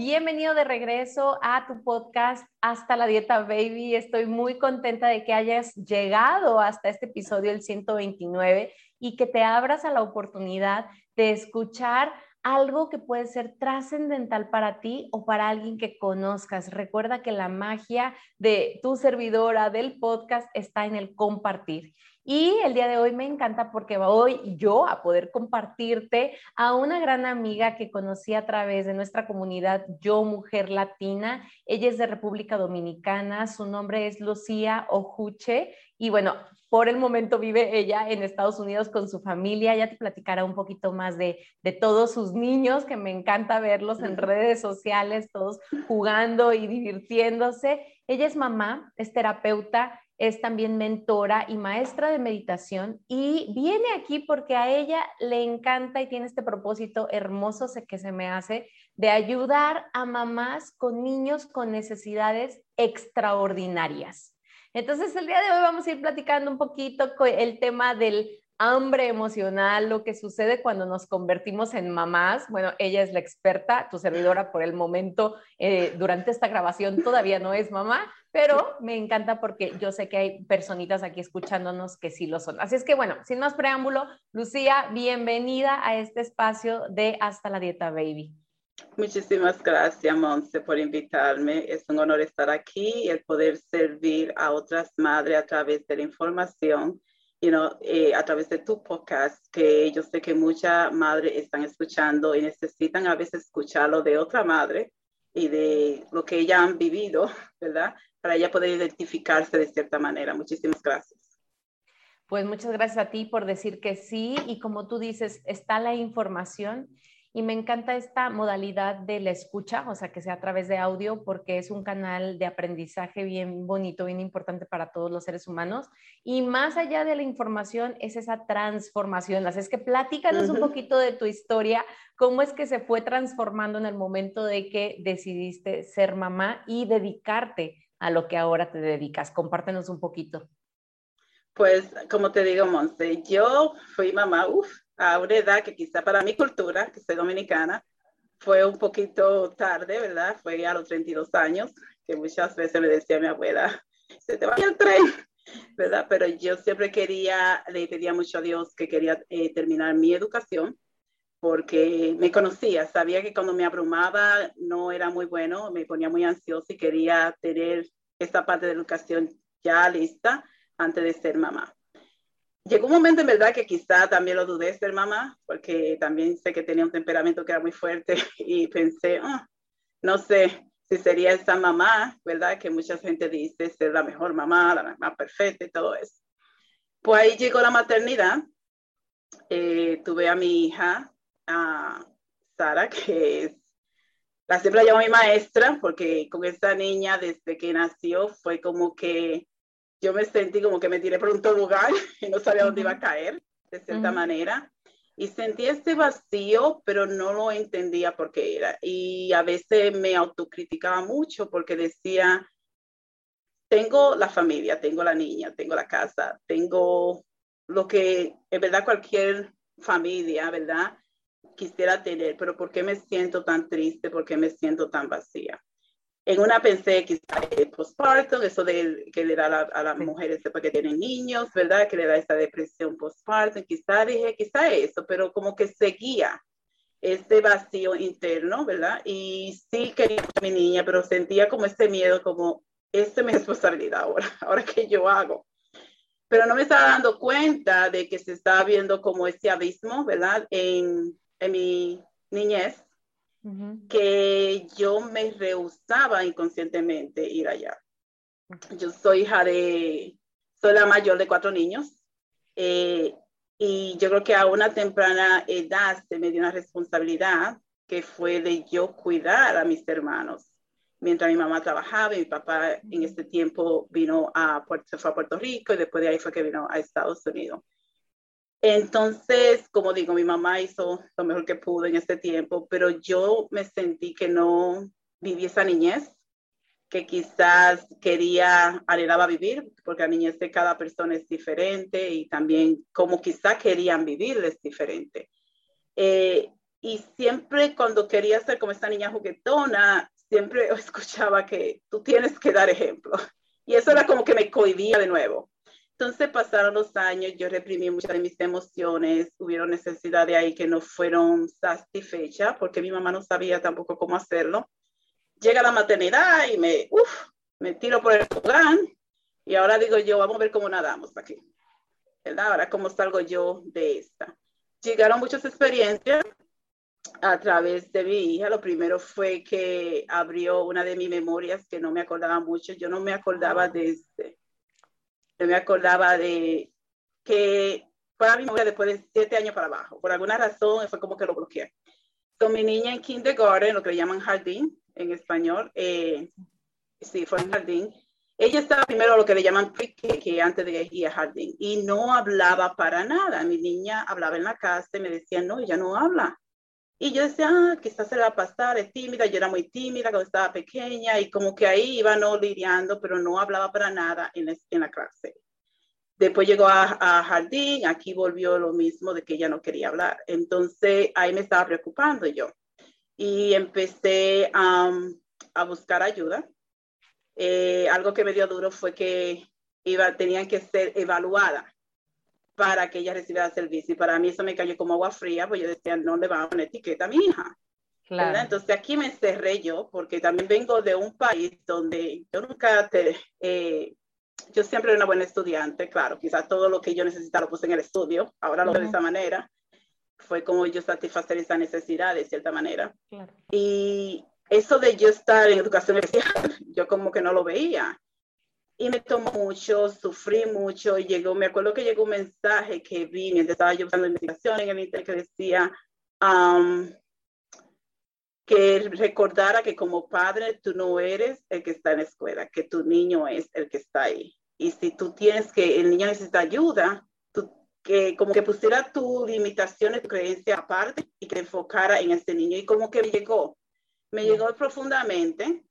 Bienvenido de regreso a tu podcast Hasta la Dieta Baby. Estoy muy contenta de que hayas llegado hasta este episodio, el 129, y que te abras a la oportunidad de escuchar algo que puede ser trascendental para ti o para alguien que conozcas. Recuerda que la magia de tu servidora del podcast está en el compartir. Y el día de hoy me encanta porque voy yo a poder compartirte a una gran amiga que conocí a través de nuestra comunidad Yo Mujer Latina. Ella es de República Dominicana, su nombre es Lucía Ojuche y bueno, por el momento vive ella en Estados Unidos con su familia. Ya te platicará un poquito más de, de todos sus niños, que me encanta verlos en redes sociales, todos jugando y divirtiéndose. Ella es mamá, es terapeuta es también mentora y maestra de meditación y viene aquí porque a ella le encanta y tiene este propósito hermoso que se me hace de ayudar a mamás con niños con necesidades extraordinarias. Entonces, el día de hoy vamos a ir platicando un poquito el tema del hambre emocional, lo que sucede cuando nos convertimos en mamás. Bueno, ella es la experta, tu servidora por el momento, eh, durante esta grabación todavía no es mamá, pero me encanta porque yo sé que hay personitas aquí escuchándonos que sí lo son. Así es que bueno, sin más preámbulo, Lucía, bienvenida a este espacio de Hasta la Dieta Baby. Muchísimas gracias, Monse, por invitarme. Es un honor estar aquí y el poder servir a otras madres a través de la información, you know, eh, a través de tu podcast, que yo sé que muchas madres están escuchando y necesitan a veces escucharlo de otra madre y de lo que ellas han vivido, ¿verdad? para ella poder identificarse de cierta manera. Muchísimas gracias. Pues muchas gracias a ti por decir que sí y como tú dices, está la información y me encanta esta modalidad de la escucha, o sea, que sea a través de audio, porque es un canal de aprendizaje bien bonito, bien importante para todos los seres humanos. Y más allá de la información, es esa transformación. Así es que platícanos un poquito de tu historia, cómo es que se fue transformando en el momento de que decidiste ser mamá y dedicarte a lo que ahora te dedicas. Compártenos un poquito. Pues, como te digo, Monse, yo fui mamá, uff, a una edad que quizá para mi cultura, que soy dominicana, fue un poquito tarde, ¿verdad? Fue a los 32 años, que muchas veces me decía mi abuela, se te va el tren, ¿verdad? Pero yo siempre quería, le pedía mucho a Dios que quería eh, terminar mi educación, porque me conocía, sabía que cuando me abrumaba no era muy bueno, me ponía muy ansiosa y quería tener esta parte de educación ya lista antes de ser mamá. Llegó un momento en verdad que quizá también lo dudé ser mamá, porque también sé que tenía un temperamento que era muy fuerte y pensé, ah, no sé si sería esa mamá, ¿verdad? Que mucha gente dice ser la mejor mamá, la mamá perfecta y todo eso. Pues ahí llegó la maternidad. Eh, tuve a mi hija a Sara, que es, la siempre la llamo mi maestra, porque con esta niña desde que nació fue como que yo me sentí como que me tiré por un lugar y no sabía dónde iba a caer, de cierta manera. Y sentí este vacío, pero no lo entendía por qué era. Y a veces me autocriticaba mucho porque decía, tengo la familia, tengo la niña, tengo la casa, tengo lo que en verdad cualquier familia, ¿verdad? quisiera tener, pero ¿por qué me siento tan triste? ¿Por qué me siento tan vacía? En una pensé quizá el postpartum, eso de, que le da a, las mujeres después que tienen niños, ¿verdad? Que le da esa depresión postpartum. Quizá dije, quizá eso, pero como que seguía este vacío interno, ¿verdad? Y sí quería a mi niña, pero sentía como este miedo, como, esta es mi responsabilidad ahora, ahora qué yo hago. Pero no me estaba dando cuenta de que se estaba viendo como este abismo, ¿verdad? En, en mi niñez que yo me rehusaba inconscientemente ir allá. Yo soy hija de, soy la mayor de cuatro niños eh, y yo creo que a una temprana edad se me dio una responsabilidad que fue de yo cuidar a mis hermanos. Mientras mi mamá trabajaba y mi papá en este tiempo vino a Puerto, fue a Puerto Rico y después de ahí fue que vino a Estados Unidos. Entonces, como digo, mi mamá hizo lo mejor que pudo en este tiempo, pero yo me sentí que no viví esa niñez que quizás quería, anhelaba vivir, porque la niñez de cada persona es diferente y también como quizás querían vivir es diferente. Eh, y siempre cuando quería ser como esta niña juguetona, siempre escuchaba que tú tienes que dar ejemplo. Y eso era como que me cohibía de nuevo. Entonces pasaron los años, yo reprimí muchas de mis emociones, hubieron necesidades ahí que no fueron satisfechas porque mi mamá no sabía tampoco cómo hacerlo llega la maternidad y me, uf, me tiro por el tobogán y ahora digo yo, vamos a ver cómo nadamos aquí. ¿verdad? Ahora cómo salgo yo de esta. Llegaron muchas experiencias a través de mi hija. Lo primero fue que abrió una de mis memorias que no me acordaba mucho. Yo no me acordaba de este. Yo me acordaba de que fue mi memoria después de siete años para abajo. Por alguna razón fue como que lo bloqueé. Con mi niña en kindergarten, lo que le llaman jardín, en español, eh, sí, fue en jardín. Ella estaba primero lo que le llaman pre que antes de ir a jardín, y no hablaba para nada. Mi niña hablaba en la casa y me decía, no, ella no habla. Y yo decía, ah, quizás se le va a pasar, es tímida, yo era muy tímida cuando estaba pequeña y como que ahí iba no lidiando, pero no hablaba para nada en, en la clase. Después llegó a, a, jardín, aquí volvió lo mismo de que ella no quería hablar. Entonces ahí me estaba preocupando yo y empecé a buscar ayuda. Eh, algo que me dio duro fue que iba, tenían que ser evaluadas para que ella recibiera servicio. Y para mí eso me cayó como agua fría, pues yo decía, no le van a poner etiqueta a mi hija. Claro. Entonces aquí me encerré yo, porque también vengo de un país donde yo nunca te... Eh, yo siempre era una buena estudiante, claro, quizás todo lo que yo necesitaba lo puse en el estudio, ahora lo veo de esa manera, fue como yo satisfacer esa necesidad de cierta manera. Y eso de yo estar en educación especial, yo como que no lo veía. Y me tomó mucho, sufrí mucho y llegó, me acuerdo que llegó un mensaje que vi mientras estaba yo buscando investigación en el internet que decía um, que recordara que como padre tú no eres el que está en la escuela, que tu niño es el que está ahí. Y si tú tienes que, el niño necesita ayuda, que como que pusiera tus limitaciones, tu creencia aparte y que enfocara en ese niño. Y como que me llegó, me llegó profundamente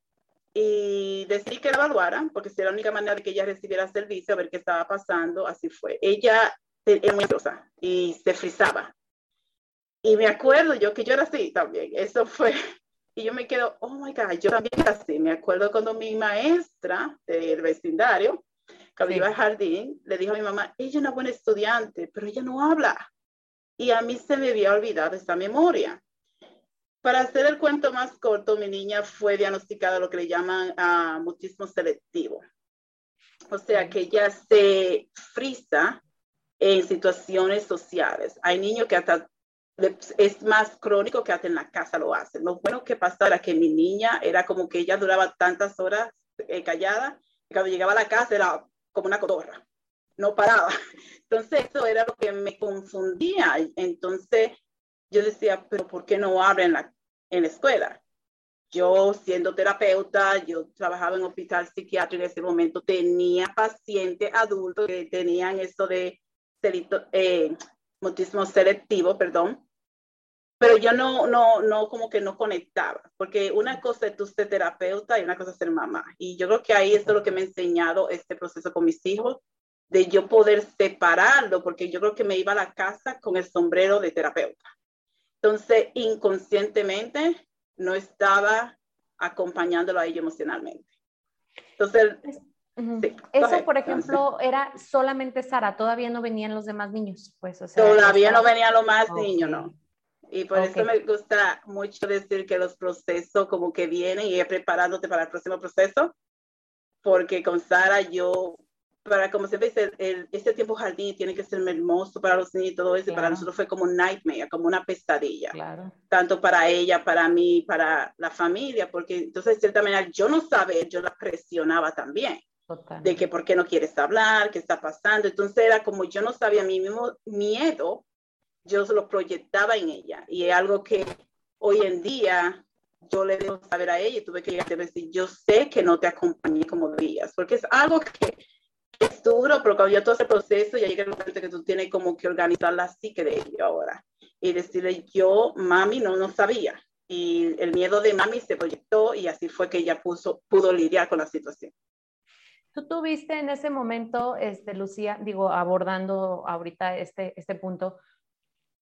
y decidí que la evaluara, porque si era la única manera de que ella recibiera servicio, a ver qué estaba pasando, así fue. Ella es muy ansiosa y se frizaba. Y me acuerdo yo que yo era así también, eso fue, y yo me quedo, oh my God, yo también era así. Me acuerdo cuando mi maestra del vecindario, cuando iba al jardín, le dijo a mi mamá, ella es una buena estudiante, pero ella no habla. Y a mí se me había olvidado esta memoria. Para hacer el cuento más corto, mi niña fue diagnosticada lo que le llaman uh, mutismo selectivo. O sea, que ella se frisa en situaciones sociales. Hay niños que hasta es más crónico que hasta en la casa lo hacen. Lo bueno que pasaba era que mi niña era como que ella duraba tantas horas eh, callada, y cuando llegaba a la casa era como una cotorra, no paraba. Entonces eso era lo que me confundía. Entonces yo decía, pero ¿por qué no habla en la, en la escuela? Yo siendo terapeuta, yo trabajaba en hospital psiquiátrico en ese momento, tenía pacientes adultos que tenían esto de eh, mutismo selectivo, perdón, pero yo no, no, no, como que no conectaba, porque una cosa es tú ser terapeuta y una cosa es ser mamá. Y yo creo que ahí es lo que me ha enseñado este proceso con mis hijos, de yo poder separarlo, porque yo creo que me iba a la casa con el sombrero de terapeuta. Entonces, inconscientemente, no estaba acompañándolo a ellos emocionalmente. Entonces, Eso, por ejemplo, era solamente Sara, todavía no venían los demás niños, pues. todavía no venían los más niños, no. Y por eso me gusta mucho decir que los procesos como que vienen y preparándote para el próximo proceso, porque con Sara yo, para como siempre dice, el, este tiempo jardín tiene que ser hermoso para los niños y todo eso, y para nosotros fue como un nightmare, como una pesadilla, claro. tanto para ella, para mí, para la familia, porque entonces de cierta manera yo no sabía, yo la presionaba también. De que por qué no quieres hablar, qué está pasando. Entonces era como yo no sabía mi mismo miedo yo se lo proyectaba en ella y es algo que hoy en día yo le debo saber a ella y tuve que llegar a decir, yo sé que no te acompañé como debías, porque es algo que es duro, pero cuando ya todo ese proceso, ya llega el momento que tú tienes como que organizar la psique de ella ahora y decirle, yo, mami, no, no sabía. Y el miedo de mami se proyectó y así fue que ella puso, pudo lidiar con la situación. Tú tuviste en ese momento, este, Lucía, digo, abordando ahorita este, este punto,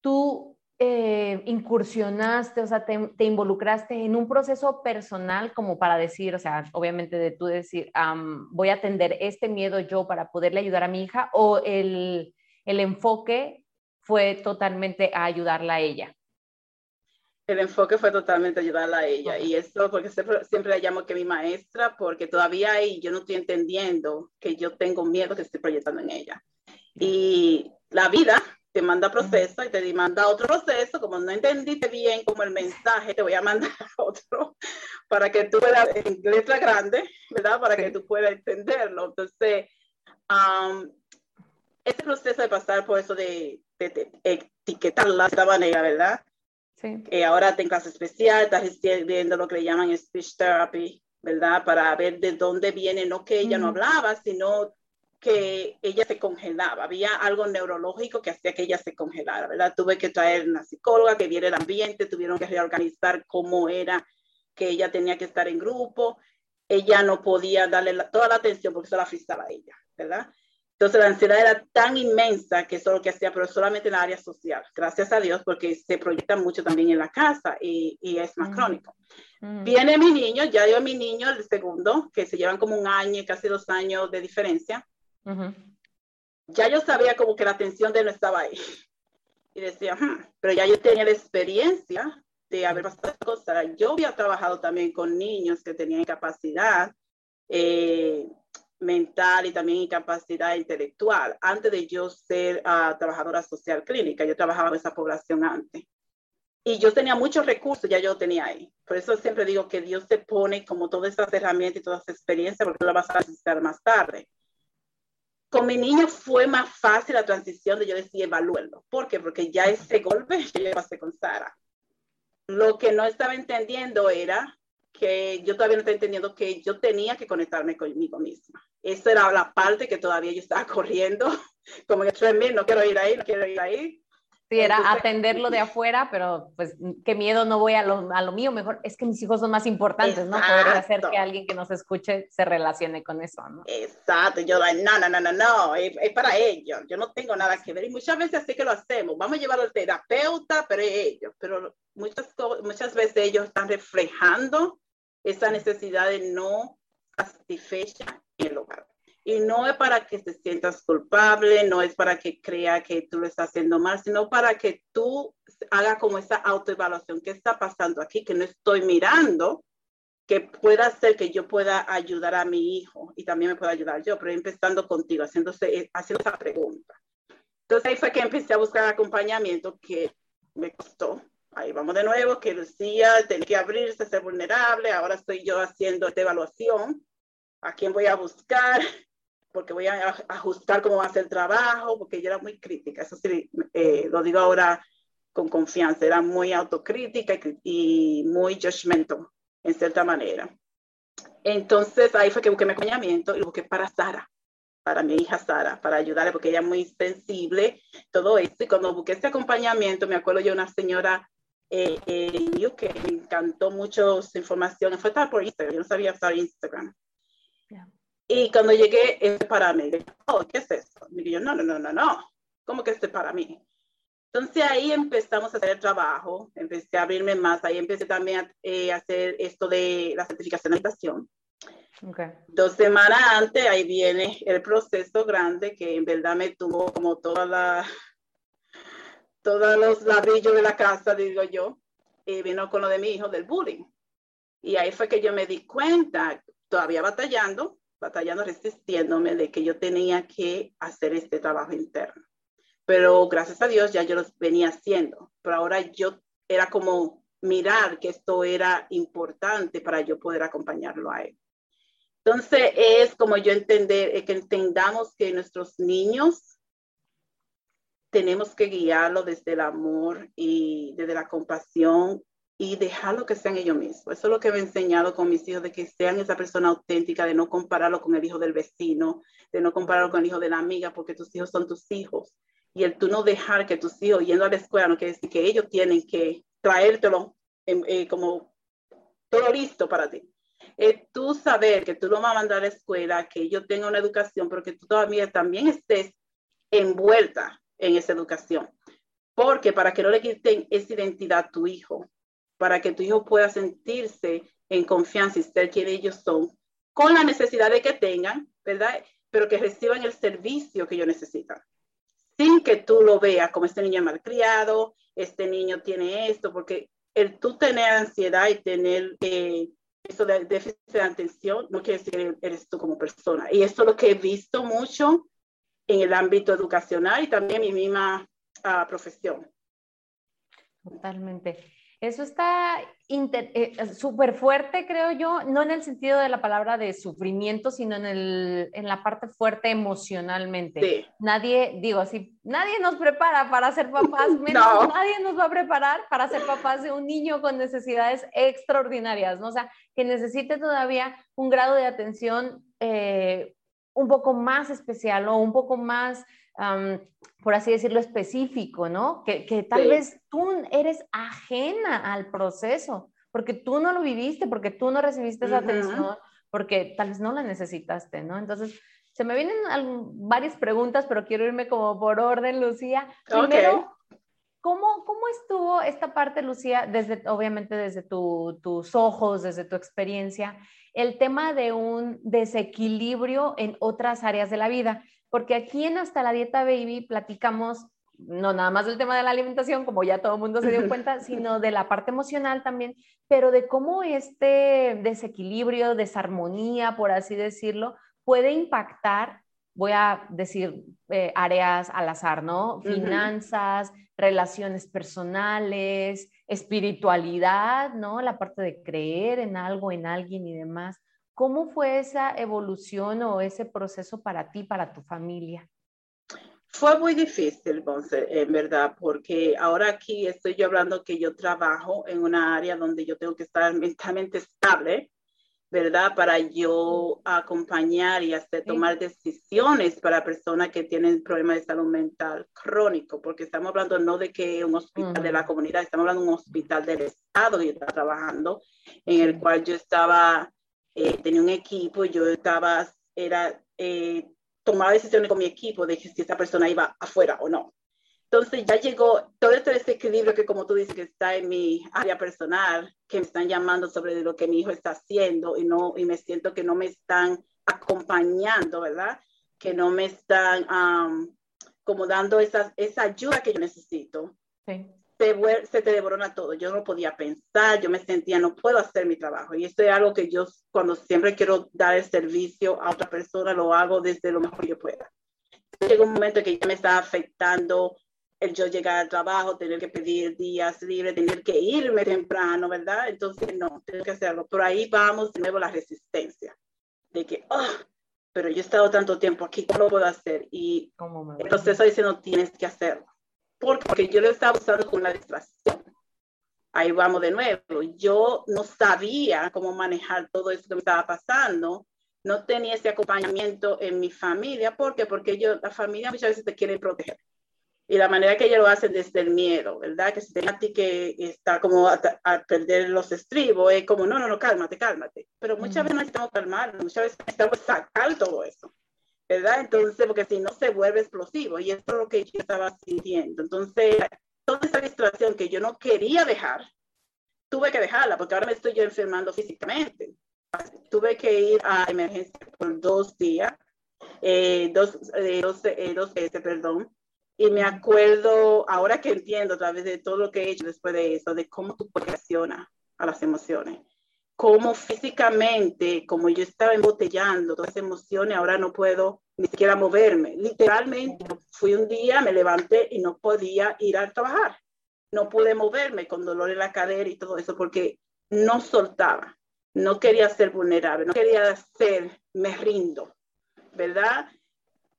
tú eh, incursionaste, o sea, te, involucraste en un proceso personal como para decir, o sea, obviamente de tú decir, voy a atender este miedo yo para poderle ayudar a mi hija, o el, el enfoque fue totalmente a ayudarla a ella? El enfoque fue totalmente ayudarla a ella. Y esto, porque siempre, siempre, la llamo que mi maestra, porque todavía ahí yo no estoy entendiendo que yo tengo miedo que estoy proyectando en ella. Y la vida te manda proceso y te manda otro proceso. Como no entendiste bien como el mensaje, te voy a mandar otro para que tú puedas, en letra grande, ¿verdad? Para que tú puedas entenderlo. Entonces, um, ese proceso de pasar por eso de, de, de etiquetarla de esta manera, ¿verdad? Sí. Eh, ahora en clase especial, estás viendo lo que le llaman speech therapy, ¿verdad? Para ver de dónde viene, no que ella no hablaba, sino que ella se congelaba. Había algo neurológico que hacía que ella se congelara, ¿verdad? Tuve que traer una psicóloga que viera el ambiente, tuvieron que reorganizar cómo era que ella tenía que estar en grupo. Ella no podía darle toda la atención porque eso la frisaba ella, ¿verdad? Entonces la ansiedad era tan inmensa que eso es lo que hacía, pero solamente en el área social. Gracias a Dios, porque se proyecta mucho también en la casa y, y es más crónico. Viene mi niño, ya yo mi niño, el segundo, que se llevan como un año, casi dos años de diferencia. Ya yo sabía como que la atención de él no estaba ahí. Y decía, hmm", pero ya yo tenía la experiencia de haber pasado cosas. Yo había trabajado también con niños que tenían incapacidad. Eh, mental y también incapacidad intelectual. Antes de yo ser uh, trabajadora social clínica, yo trabajaba en esa población antes. Y yo tenía muchos recursos, ya yo tenía ahí. Por eso siempre digo que Dios te pone como todas esas herramientas y todas esas experiencias porque lo vas a necesitar más tarde. Con mi niño fue más fácil la transición de yo decir evalúenlo. ¿Por qué? Porque ya ese golpe yo pasé con Sara. Lo que no estaba entendiendo era que yo todavía no estaba entendiendo que yo tenía que conectarme conmigo misma. Esa era la parte que todavía yo estaba corriendo, como que no quiero ir ahí, no quiero ir ahí. Sí, era atenderlo de afuera, pero pues qué miedo, no voy a lo, a lo mío, mejor es que mis hijos son más importantes, ¿no? Poder hacer que alguien que nos escuche se relacione con eso, ¿no? Exacto, yo no, no, no, no, no, es, es, para ellos, yo no tengo nada que ver y muchas veces así que lo hacemos, vamos a llevar al terapeuta, pero ellos, pero muchas, muchas veces ellos están reflejando esa necesidad de no satisfecha en el hogar. Y no es para que te sientas culpable, no es para que crea que tú lo estás haciendo mal, sino para que tú hagas como esa autoevaluación. ¿Qué está pasando aquí? Que no estoy mirando, que pueda ser que yo pueda ayudar a mi hijo y también me pueda ayudar yo, pero empezando contigo, haciéndose, eh, haciendo esa pregunta. Entonces ahí fue que empecé a buscar acompañamiento que me costó, Ahí vamos de nuevo, que decía, tenía que abrirse, ser vulnerable. Ahora estoy yo haciendo esta evaluación. ¿A quién voy a buscar? Porque voy a ajustar cómo va a ser el trabajo, porque yo era muy crítica. Eso sí, eh, lo digo ahora con confianza. Era muy autocrítica y, muy judgmental, en cierta manera. Entonces ahí fue que busqué mi acompañamiento y lo busqué para Sara para mi hija Sara, para ayudarle, porque ella es muy sensible, todo esto. Y cuando busqué este acompañamiento, me acuerdo yo una señora eh, eh, que me encantó mucho su información. Fue estar por Instagram, yo no sabía usar Instagram. Y cuando llegué, es para mí. Oh, ¿qué es esto? Y yo, no, no, no, no, no. ¿Cómo que este para mí? Entonces ahí empezamos a hacer el trabajo, empecé a abrirme más, ahí empecé también a eh, hacer esto de la certificación de habitación. Okay. Dos semanas antes, ahí viene el proceso grande que en verdad me tuvo como toda la, todos los ladrillos de la casa, digo yo, y vino con lo de mi hijo del bullying. Y ahí fue que yo me di cuenta, todavía batallando, batallando, resistiéndome de que yo tenía que hacer este trabajo interno. Pero gracias a Dios ya yo lo venía haciendo. Pero ahora yo era como mirar que esto era importante para yo poder acompañarlo a él. Entonces es como yo entender, que entendamos que nuestros niños tenemos que guiarlo desde el amor y desde la compasión y dejarlo que sean ellos mismos. Eso es lo que me he enseñado con mis hijos, de que sean esa persona auténtica, de no compararlo con el hijo del vecino, de no compararlo con el hijo de la amiga, porque tus hijos son tus hijos. Y el tú no dejar que tus hijos yendo a la escuela no quiere decir que ellos tienen que traértelo eh, como todo listo para ti. Es tú saber que tú lo vas a mandar a la escuela, que ellos tengan una educación, pero que tú todavía también estés envuelta en esa educación. Porque para que no le quiten esa identidad a tu hijo, para que tu hijo pueda sentirse en confianza y ser quien ellos son, con la necesidad de que tengan, ¿verdad? Pero que reciban el servicio que ellos necesitan, sin que tú lo veas como este niño malcriado, este niño tiene esto, porque el tú tener ansiedad y tener eh, eso de déficit de atención no quiere decir eres tú como persona. Y eso es lo que he visto mucho en el ámbito educacional y también en mi misma uh, profesión. Totalmente. Eso está eh, súper fuerte, creo yo, no en el sentido de la palabra de sufrimiento, sino en, el, en la parte fuerte emocionalmente. Nadie, digo así, nadie nos prepara para ser papás, menos nadie nos va a preparar para ser papás de un niño con necesidades extraordinarias, ¿no? O sea, que necesite todavía un grado de atención eh, un poco más especial o un poco más por así decirlo, específico, ¿no? Que, que tal vez tú eres ajena al proceso, porque tú no lo viviste, porque tú no recibiste esa atención, porque tal vez no la necesitaste, ¿no? Entonces, se me vienen varias preguntas, pero quiero irme como por orden, Lucía. Primero, ¿cómo, ¿cómo estuvo esta parte, Lucía, desde, obviamente desde tus ojos, desde tu experiencia, el tema de un desequilibrio en otras áreas de la vida? Porque aquí en Hasta la Dieta Baby platicamos no nada más del tema de la alimentación, como ya todo el mundo se dio cuenta, sino de la parte emocional también, pero de cómo este desequilibrio, desarmonía, por así decirlo, puede impactar, voy a decir, eh, áreas al azar, ¿no? Finanzas, relaciones personales, espiritualidad, ¿no? La parte de creer en algo, en alguien y demás. ¿Cómo fue esa evolución o ese proceso para ti, para tu familia? Fue muy difícil, Bonce, en verdad, porque ahora aquí estoy yo hablando que yo trabajo en una área donde yo tengo que estar mentalmente estable, ¿verdad? Para yo acompañar y hacer, tomar decisiones para personas que tienen problemas de salud mental crónico, porque estamos hablando no de que un hospital de la comunidad, estamos hablando de un hospital del Estado que yo estaba trabajando, en el cual yo estaba eh, tenía un equipo, yo estaba, era, eh, tomaba decisiones con mi equipo de si esa persona iba afuera o no. Entonces ya llegó todo este desequilibrio que como tú dices que está en mi área personal, que me están llamando sobre lo que mi hijo está haciendo y, no, y me siento que no me están acompañando, ¿verdad? Que no me están como dando esa, esa ayuda que yo necesito. Sí se, te devorona todo. Yo no podía pensar, yo me sentía, no puedo hacer mi trabajo. Y esto es algo que yo, cuando siempre quiero dar el servicio a otra persona, lo hago desde lo mejor que pueda. Llegó un momento que ya me estaba afectando el yo llegar al trabajo, tener que pedir días libres, tener que irme temprano, ¿verdad? Entonces, no, tengo que hacerlo. Por ahí vamos de nuevo la resistencia, de que, oh, pero yo he estado tanto tiempo aquí, ¿cómo lo puedo hacer? Y el proceso dice, no tienes que hacerlo porque yo lo estaba usando con la distracción. Ahí vamos de nuevo. Yo no sabía cómo manejar todo eso que me estaba pasando. No tenía ese acompañamiento en mi familia. ¿Por qué? Porque yo, la familia muchas veces te quiere proteger. Y la manera que ellos lo hacen desde el miedo, ¿verdad? Que si te a ti que está como a, perder los estribos, es como, no, no, no, cálmate, cálmate. Pero muchas veces necesitamos calmar, muchas veces necesitamos sacar todo eso. ¿Verdad? Entonces, porque si no se vuelve explosivo y esto es lo que yo estaba sintiendo. Entonces, toda esa distracción que yo no quería dejar, tuve que dejarla porque ahora me estoy yo enfermando físicamente. Tuve que ir a emergencia por dos días, eh, dos, eh, dos, eh, dos veces, perdón. Y me acuerdo, ahora que entiendo a través de todo lo que he hecho después de eso, de cómo tú reaccionas a las emociones cómo físicamente, como yo estaba embotellando todas esas emociones, ahora no puedo ni siquiera moverme. Literalmente, fui un día, me levanté y no podía ir a trabajar. No pude moverme con dolor en la cadera y todo eso porque no soltaba. No quería ser vulnerable, no quería ser, me rindo, ¿verdad?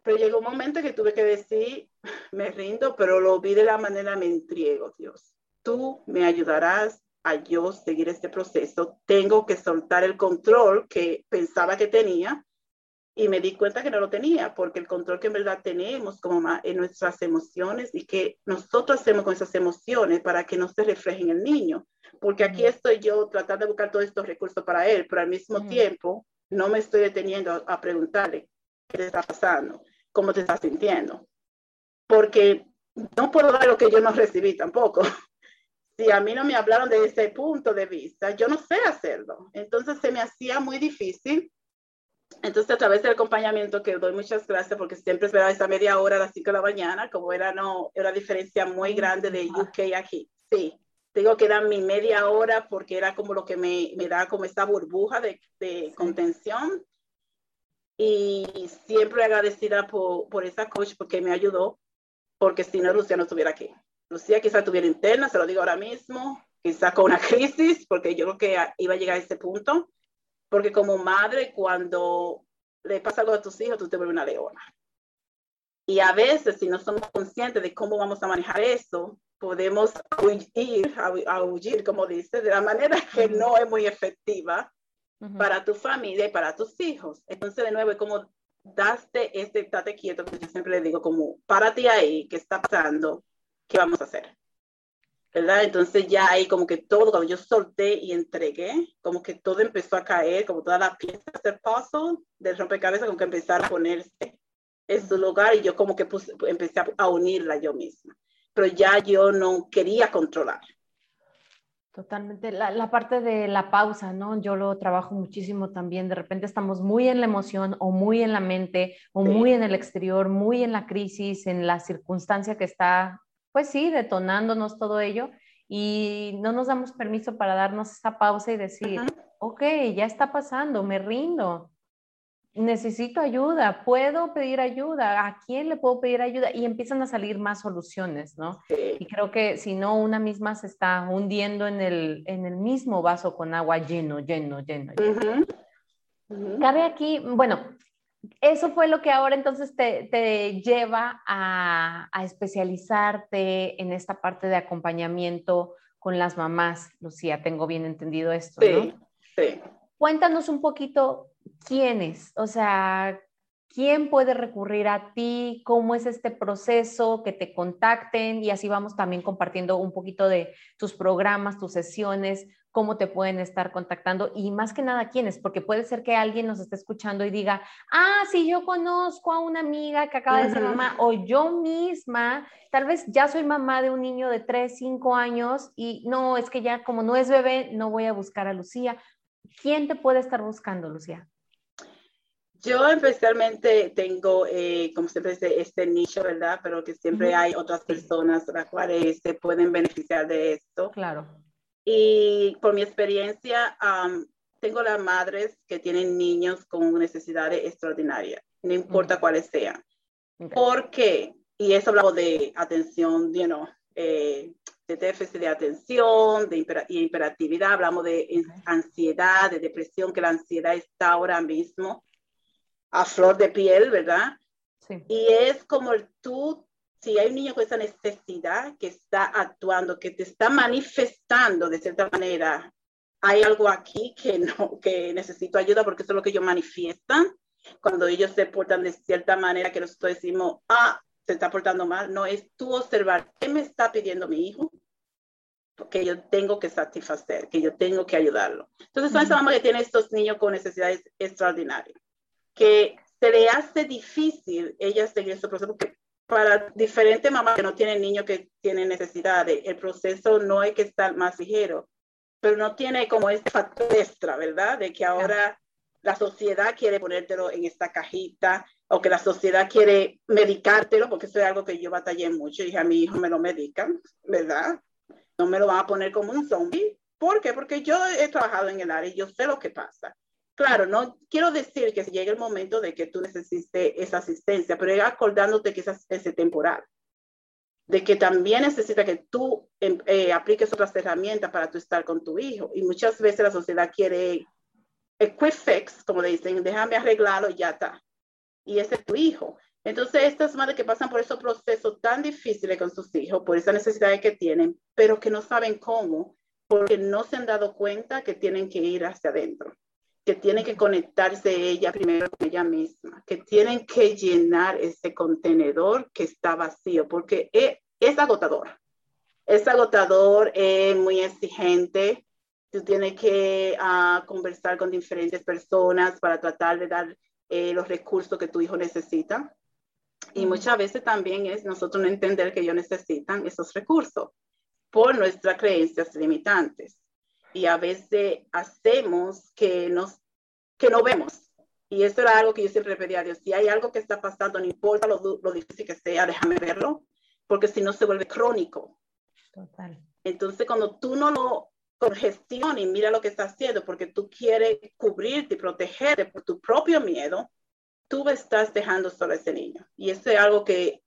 Pero llegó un momento que tuve que decir, me rindo, pero lo vi de la manera, me entrego, Dios. Tú me ayudarás a yo seguir este proceso, tengo que soltar el control que pensaba que tenía y me di cuenta que no lo tenía, porque el control que en verdad tenemos como en nuestras emociones y que nosotros hacemos con esas emociones para que no se reflejen en el niño. Porque aquí estoy yo tratando de buscar todos estos recursos para él, pero al mismo tiempo no me estoy deteniendo a, preguntarle qué te está pasando, cómo te estás sintiendo. Porque no puedo dar lo que yo no recibí tampoco. Si a mí no me hablaron de ese punto de vista, yo no sé hacerlo. Entonces se me hacía muy difícil entonces, a través del acompañamiento, que doy muchas gracias porque siempre esperaba esa media hora a las 5 de la mañana, como era, no, era una diferencia muy grande de UK aquí. Sí, digo que era mi media hora porque era como lo que me, me da como esta burbuja de, de contención. Y siempre agradecida por, por esa coach porque me ayudó, porque si no, Lucía no estuviera aquí. Lucía quizá estuviera interna, se lo digo ahora mismo, quizá con una crisis, porque yo creo que iba a llegar a ese punto porque como madre, cuando le pasa algo a tus hijos, tú te vuelves una leona. Y a veces, si no somos conscientes de cómo vamos a manejar eso, podemos huir, a, huir, como dice, de la manera que no es muy efectiva para tu familia y para tus hijos. Entonces, de nuevo, es como daste este, estate quieto, que yo siempre le digo, como, párate ahí, ¿qué está pasando? ¿Qué vamos a hacer? ¿verdad? Entonces ya ahí como que todo, cuando yo solté y entregué, como que todo empezó a caer, como todas las piezas del puzzle, del rompecabezas, como que empezaron a ponerse en su lugar y yo como que empecé a unirla yo misma. Pero ya yo no quería controlar. Totalmente. La, la, parte de la pausa, ¿no? Yo lo trabajo muchísimo también. De repente estamos muy en la emoción o muy en la mente o muy en el exterior, muy en la crisis, en la circunstancia que está pues sí, detonándonos todo ello y no nos damos permiso para darnos esa pausa y decir, ok, ya está pasando, me rindo, necesito ayuda, puedo pedir ayuda, ¿a quién le puedo pedir ayuda? Y empiezan a salir más soluciones, ¿no? Y creo que si no, una misma se está hundiendo en el, en el mismo vaso con agua lleno, lleno, lleno. Cabe aquí, bueno, eso fue lo que ahora entonces te, lleva a, especializarte en esta parte de acompañamiento con las mamás, Lucía, tengo bien entendido esto, sí, Sí. Cuéntanos un poquito quiénes, o sea, quién puede recurrir a ti, cómo es este proceso, que te contacten y así vamos también compartiendo un poquito de tus programas, tus sesiones, cómo te pueden estar contactando y más que nada quiénes, porque puede ser que alguien nos esté escuchando y diga, ah, sí, yo conozco a una amiga que acaba de ser mamá o yo misma, tal vez ya soy mamá de un niño de 3, 5 años y no, es que ya como no es bebé, no voy a buscar a Lucía. ¿Quién te puede estar buscando, Lucía? Yo especialmente tengo, eh, como siempre, este, este, nicho, ¿verdad? Pero que siempre hay otras personas las cuales se pueden beneficiar de esto. Claro. Y por mi experiencia, tengo las madres que tienen niños con necesidades extraordinarias, no importa cuáles sean. ¿Por qué? Y eso hablamos de atención, you know, eh, de déficit de atención, de hiperactividad, hablamos de ansiedad, de depresión, que la ansiedad está ahora mismo a flor de piel, ¿verdad? Sí. Y es como tú si hay un niño con esa necesidad que está actuando, que te está manifestando de cierta manera, hay algo aquí que no, que necesito ayuda porque eso es lo que ellos manifiestan. Cuando ellos se portan de cierta manera que nosotros decimos, ah, se está portando mal, no es tú observar qué me está pidiendo mi hijo, que yo tengo que satisfacer, que yo tengo que ayudarlo. Entonces son esas mamás que tienen estos niños con necesidades extraordinarias, que se le hace difícil ellas seguir ese proceso porque para diferentes mamás que no tienen niños que tienen necesidades, el proceso no hay que estar más ligero, pero no tiene como este factor extra, ¿verdad? De que ahora la sociedad quiere ponértelo en esta cajita o que la sociedad quiere medicártelo, porque eso es algo que yo batallé mucho y a mi hijo me lo medican, ¿verdad? No me lo van a poner como un zombie. ¿Por qué? Porque yo he trabajado en el área y yo sé lo que pasa. Claro, no quiero decir que llegue el momento de que tú necesites esa asistencia, pero acordándote que esa es temporal, de que también necesita que tú em, eh, apliques otras herramientas para tú estar con tu hijo. Y muchas veces la sociedad quiere el quick fix, como dicen, déjame arreglarlo y ya está. Y ese es tu hijo. Entonces, estas madres que pasan por esos procesos tan difíciles con sus hijos, por esa necesidad que tienen, pero que no saben cómo, porque no se han dado cuenta que tienen que ir hacia adentro, que tienen que conectarse ella primero con ella misma, que tienen que llenar ese contenedor que está vacío, porque es, es agotador. Es agotador, es muy exigente. Tú tienes que uh, conversar con diferentes personas para tratar de dar eh, los recursos que tu hijo necesita. Y muchas veces también es nosotros no entender que ellos necesitan esos recursos por nuestras creencias limitantes. Y a veces hacemos que, nos, que no vemos. Y eso era algo que yo siempre pedía a Dios. Si hay algo que está pasando, no importa lo, lo difícil que sea, déjame verlo, porque si no se vuelve crónico. Total. Entonces, cuando tú no lo congestionas y mira lo que está haciendo, porque tú quieres cubrirte y protegerte por tu propio miedo, tú estás dejando solo a ese niño. Y eso es algo que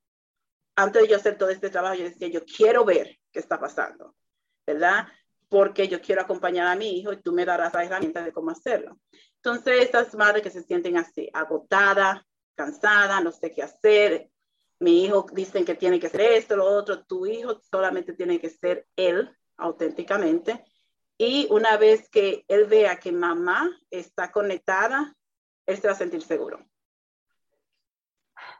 antes de yo hacer todo este trabajo, yo decía, yo quiero ver qué está pasando, ¿verdad? Porque yo quiero acompañar a mi hijo y tú me darás la herramienta de cómo hacerlo. Entonces, estas madres que se sienten así, agotada, cansada, no sé qué hacer, mi hijo dicen que tiene que ser esto, lo otro, tu hijo solamente tiene que ser él auténticamente. Y una vez que él vea que mamá está conectada, él se va a sentir seguro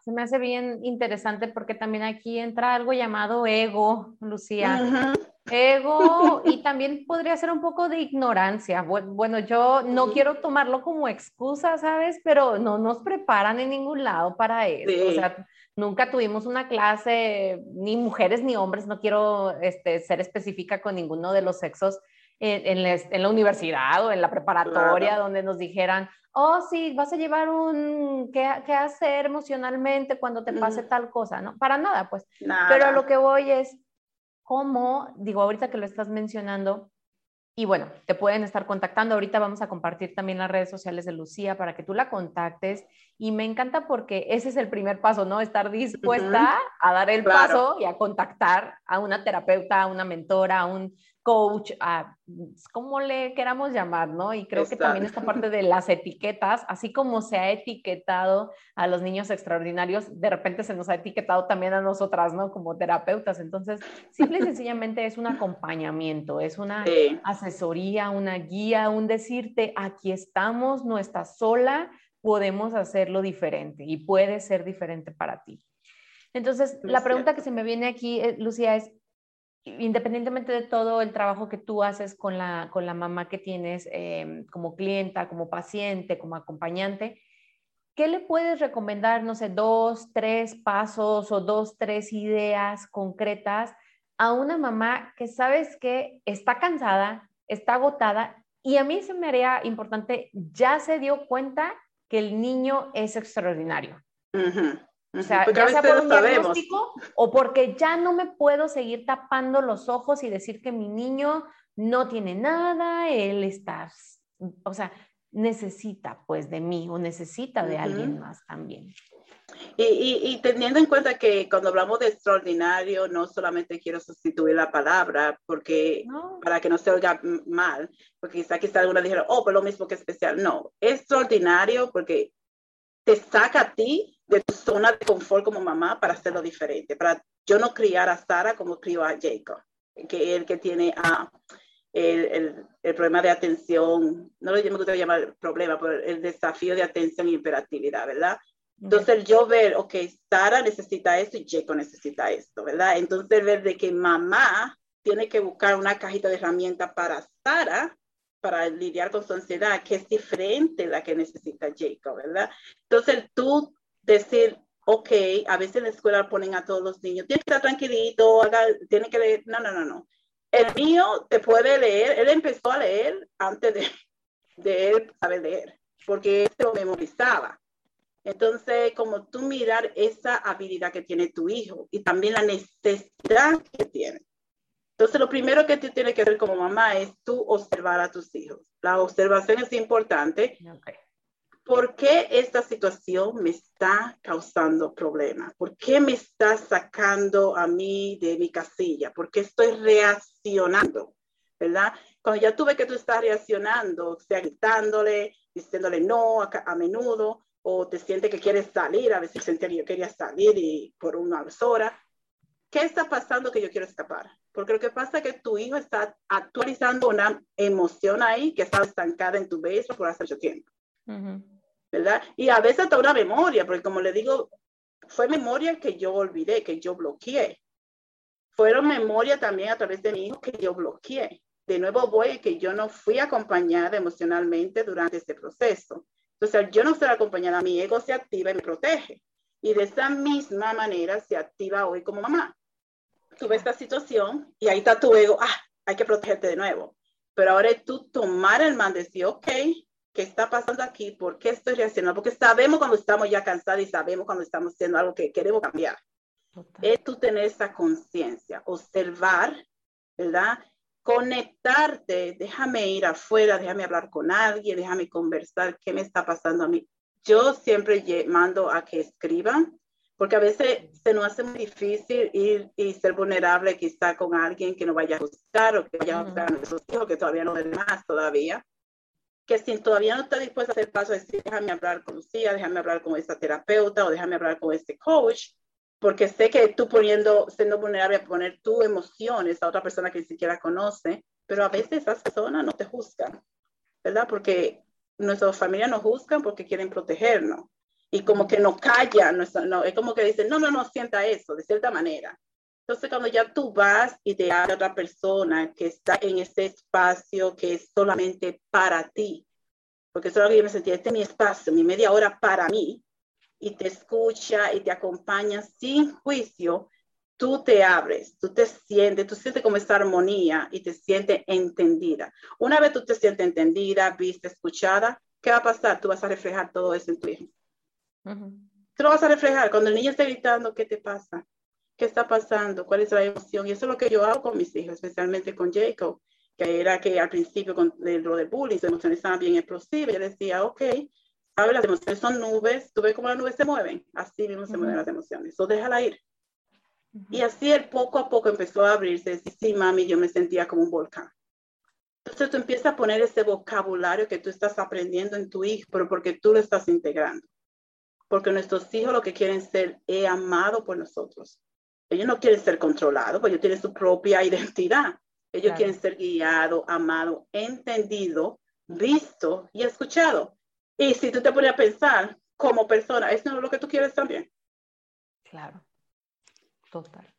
se me hace bien interesante porque también aquí entra algo llamado ego, Lucía. Ego y también podría ser un poco de ignorancia. Bueno, yo no quiero tomarlo como excusa, ¿sabes? Pero no nos preparan en ningún lado para eso. O sea, nunca tuvimos una clase, ni mujeres ni hombres, no quiero este, ser específica con ninguno de los sexos en, en, la, universidad o en la preparatoria, donde nos dijeran, oh, sí, vas a llevar un, ¿qué, qué hacer emocionalmente cuando te pase tal cosa? No, para nada, pues. Pero lo que voy es, ¿cómo, digo, ahorita que lo estás mencionando, y bueno, te pueden estar contactando. Ahorita vamos a compartir también las redes sociales de Lucía para que tú la contactes. Y me encanta porque ese es el primer paso, ¿no? Estar dispuesta a dar el paso y a contactar a una terapeuta, a una mentora, a un coach, a como le queramos llamar, ¿no? Y creo que también esta parte de las etiquetas, así como se ha etiquetado a los niños extraordinarios, de repente se nos ha etiquetado también a nosotras, ¿no? Como terapeutas. Entonces, simple y sencillamente es un acompañamiento, es una asesoría, una guía, un decirte, aquí estamos, no estás sola, podemos hacerlo diferente y puede ser diferente para ti. Entonces, la pregunta que se me viene aquí, eh, Lucía, es, independientemente de todo el trabajo que tú haces con la, con la mamá que tienes em, como clienta, como paciente, como acompañante, ¿qué le puedes recomendar, no sé, dos, tres pasos o dos, tres ideas concretas a una mamá que sabes que está cansada, está agotada y a mí se me haría importante, ya se dio cuenta que el niño es extraordinario. O sea, ya sea por un diagnóstico o porque ya no me puedo seguir tapando los ojos y decir que mi niño no tiene nada, él está, o sea, necesita pues de mí o necesita de alguien más también. Y, y, teniendo en cuenta que cuando hablamos de extraordinario, no solamente quiero sustituir la palabra, porque para que no se oiga mal, porque quizá quizá alguna dijera, oh, pero lo mismo que especial. No, extraordinario porque te saca a ti de tu zona de confort como mamá para hacerlo diferente, para yo no criar a Sara como crió a Jacob, que el que tiene ah, el, el, el, problema de atención, no lo me gusta llamar problema, pero el desafío de atención y imperatividad, ¿verdad? Entonces yo ver, ok, Sara necesita esto y Jacob necesita esto, ¿verdad? Entonces ver de que mamá tiene que buscar una cajita de herramientas para Sara para lidiar con su ansiedad, que es diferente la que necesita Jacob, ¿verdad? Entonces tú decir, ok, a veces en la escuela ponen a todos los niños, tiene que estar tranquilito, haga, tiene que leer, no, no, no, no. El mío te puede leer, él empezó a leer antes de, de él saber leer, porque él lo memorizaba. Entonces, como tú mirar esa habilidad que tiene tu hijo y también la necesidad que tiene. Entonces, lo primero que tú tienes que hacer como mamá es tú observar a tus hijos. La observación es importante. ¿Por qué esta situación me está causando problemas? ¿Por qué me está sacando a mí de mi casilla? ¿Por qué estoy reaccionando? ¿Verdad? Cuando ya tuve que tú estás reaccionando, o sea, gritándole, diciéndole no a, menudo, o te sientes que quieres salir, a veces sentía que yo quería salir y por unas horas. ¿Qué está pasando que yo quiero escapar? porque lo que pasa es que tu hijo está actualizando una emoción ahí que está estancada en tu beso por hace mucho tiempo. Y a veces hasta una memoria, porque como le digo, fue memoria que yo olvidé, que yo bloqueé. Fueron memoria también a través de mi hijo que yo bloqueé. De nuevo voy que yo no fui acompañada emocionalmente durante este proceso. Entonces, yo no ser acompañada, mi ego se activa y me protege. Y de esa misma manera se activa hoy como mamá. Tuve esta situación y ahí está tu ego, ah, hay que protegerte de nuevo. Pero ahora es tú tomar el mando y decir, ok, ¿qué está pasando aquí? ¿Por qué estoy reaccionando? Porque sabemos cuando estamos ya cansados y sabemos cuando estamos haciendo algo que queremos cambiar. Es tú tener esa conciencia, observar, ¿verdad? Conectarte, déjame ir afuera, déjame hablar con alguien, déjame conversar, ¿qué me está pasando a mí? Yo siempre mando a que escriban, porque a veces se nos hace muy difícil ir y ser vulnerable quizá con alguien que no vaya a juzgar o que vaya a juzgar a nuestros hijos, que todavía no ven más todavía que si todavía no está dispuesto a hacer paso, decir, déjame hablar con Lucía, déjame hablar con esta terapeuta o déjame hablar con este coach, porque sé que tú poniendo, siendo vulnerable a poner tu emociones a otra persona que ni siquiera conoce, pero a veces esas personas no te juzgan, ¿verdad? Porque nuestras familias nos juzgan porque quieren protegernos y como que nos callan, no, es como que dicen, no, no, no, sienta eso, de cierta manera. Entonces, cuando ya tú vas y te habla otra persona que está en ese espacio que es solamente para ti, porque eso es lo que yo me sentía, este es mi espacio, mi media hora para mí, y te escucha y te acompaña sin juicio, tú te abres, tú te sientes, tú sientes como esta armonía y te sientes entendida. Una vez tú te sientes entendida, vista, escuchada, ¿qué va a pasar? Tú vas a reflejar todo eso en tu hijo. Tú lo vas a reflejar. Cuando el niño está gritando, ¿qué te pasa? ¿Qué está pasando? ¿Cuál es la emoción? Y eso es lo que yo hago con mis hijos, especialmente con Jacob, que era que al principio con lo del bullying, sus emociones estaban bien explosivas. Yo decía, ok, ¿sabes? Las emociones son nubes, tú ves cómo las nubes se mueven, así mismo se mueven las emociones, eso déjala ir. Y así él poco a poco empezó a abrirse, decir, sí, mami, yo me sentía como un volcán. Entonces tú empiezas a poner ese vocabulario que tú estás aprendiendo en tu hijo, pero porque tú lo estás integrando. Porque nuestros hijos lo que quieren ser es amado por nosotros. Ellos no quieren ser controlados, porque ellos tienen su propia identidad. Ellos quieren ser guiados, amados, entendidos, vistos y escuchados. Y si tú te pones a pensar como persona, ¿eso no es lo que tú quieres también? Claro, total,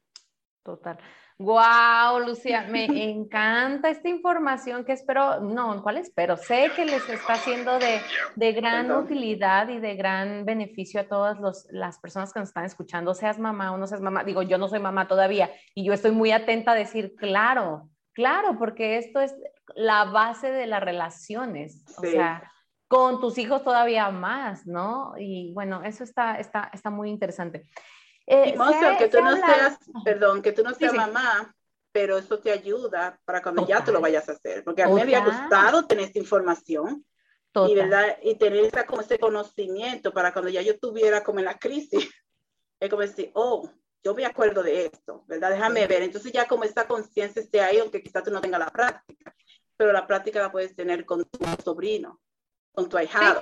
total. Wow, Lucía, me encanta esta información que espero, no, ¿cuál espero? Sé que les está haciendo de, de gran utilidad y de gran beneficio a todas los, las personas que nos están escuchando, seas mamá o no seas mamá. Digo, yo no soy mamá todavía y yo estoy muy atenta a decir, claro, claro, porque esto es la base de las relaciones, o sea, con tus hijos todavía más, ¿no? Y bueno, eso está, está, está muy interesante. Eh, y que tú no seas, perdón, que tú no seas mamá, pero eso te ayuda para cuando ya tú lo vayas a hacer, porque a mí me había gustado tener esta información y, ¿verdad? y tener esa, como ese conocimiento para cuando ya yo tuviera como en la crisis, es como decir, oh, yo me acuerdo de esto, ¿verdad? Déjame ver. Entonces ya como esta conciencia esté ahí, aunque quizás tú no tengas la práctica, pero la práctica la puedes tener con tu sobrino, con tu ahijado.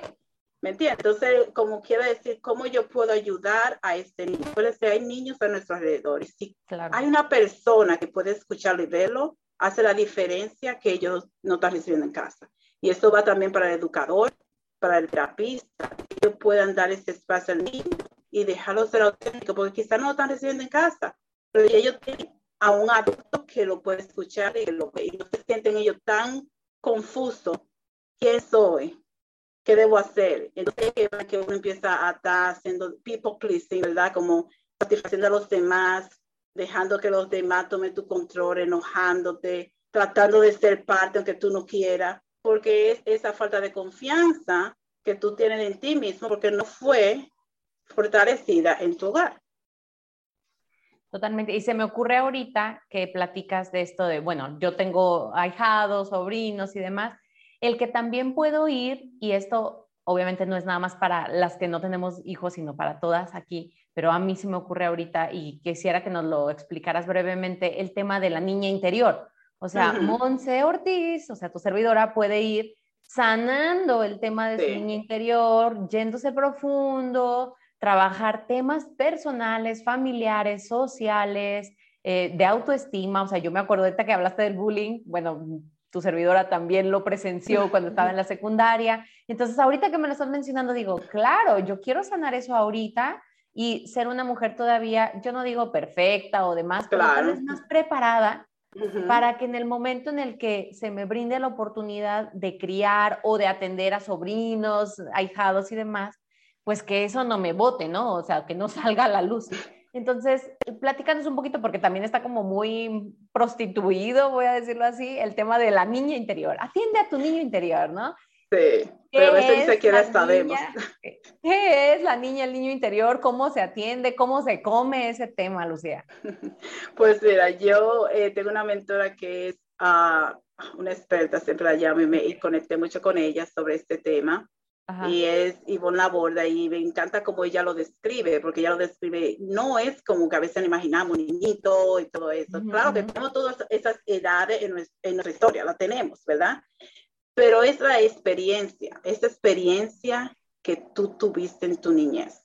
¿Me entiendes? Entonces, como quiere decir, ¿cómo yo puedo ayudar a este niño? Puede ser, hay niños a nuestro alrededor. Y si hay una persona que puede escucharlo y verlo, hace la diferencia que ellos no están recibiendo en casa. Y esto va también para el educador, para el terapista, que ellos puedan dar ese espacio al niño y dejarlo ser auténtico, porque quizás no lo están recibiendo en casa, pero ellos tienen a un adulto que lo puede escuchar y lo ve. Y no se sienten ellos tan confusos. ¿Quién soy? ¿Qué debo hacer? Entonces, que uno empieza a estar haciendo people pleasing, ¿verdad? Como satisfaciendo a los demás, dejando que los demás tomen tu control, enojándote, tratando de ser parte aunque tú no quieras, porque es esa falta de confianza que tú tienes en ti mismo, porque no fue fortalecida en tu hogar. Totalmente. Y se me ocurre ahorita que platicas de esto de, bueno, yo tengo ahijados, sobrinos y demás, el que también puedo ir, y esto obviamente no es nada más para las que no tenemos hijos, sino para todas aquí, pero a mí se me ocurre ahorita y quisiera que nos lo explicaras brevemente, el tema de la niña interior. O sea, Monse Ortiz, o sea, tu servidora puede ir sanando el tema de su niña interior, yéndose profundo, trabajar temas personales, familiares, sociales, eh, de autoestima. O sea, yo me acuerdo ahorita que hablaste del bullying, bueno, tu servidora también lo presenció cuando estaba en la secundaria. Entonces, ahorita que me lo estás mencionando, digo, claro, yo quiero sanar eso ahorita y ser una mujer todavía, yo no digo perfecta o demás, pero tal vez más preparada para que en el momento en el que se me brinde la oportunidad de criar o de atender a sobrinos, ahijados y demás, pues que eso no me bote, ¿no? O sea, que no salga a la luz. Entonces, platícanos un poquito, porque también está como muy prostituido, voy a decirlo así, el tema de la niña interior. Atiende a tu niño interior, ¿no? Sí, pero a veces ni siquiera sabemos. ¿Qué es la niña, el niño interior? ¿Cómo se atiende? ¿Cómo se come ese tema, Lucía? Pues mira, yo eh, tengo una mentora que es ah, una experta, siempre la llamo y me conecté mucho con ella sobre este tema y es Ivonne Laborda y me encanta cómo ella lo describe, porque ella lo describe, no es como que a veces imaginamos niñito y todo eso. claro que tenemos todas esas edades en, en, nuestra historia, la tenemos, ¿verdad? Pero es la experiencia, esa experiencia que tú tuviste en tu niñez,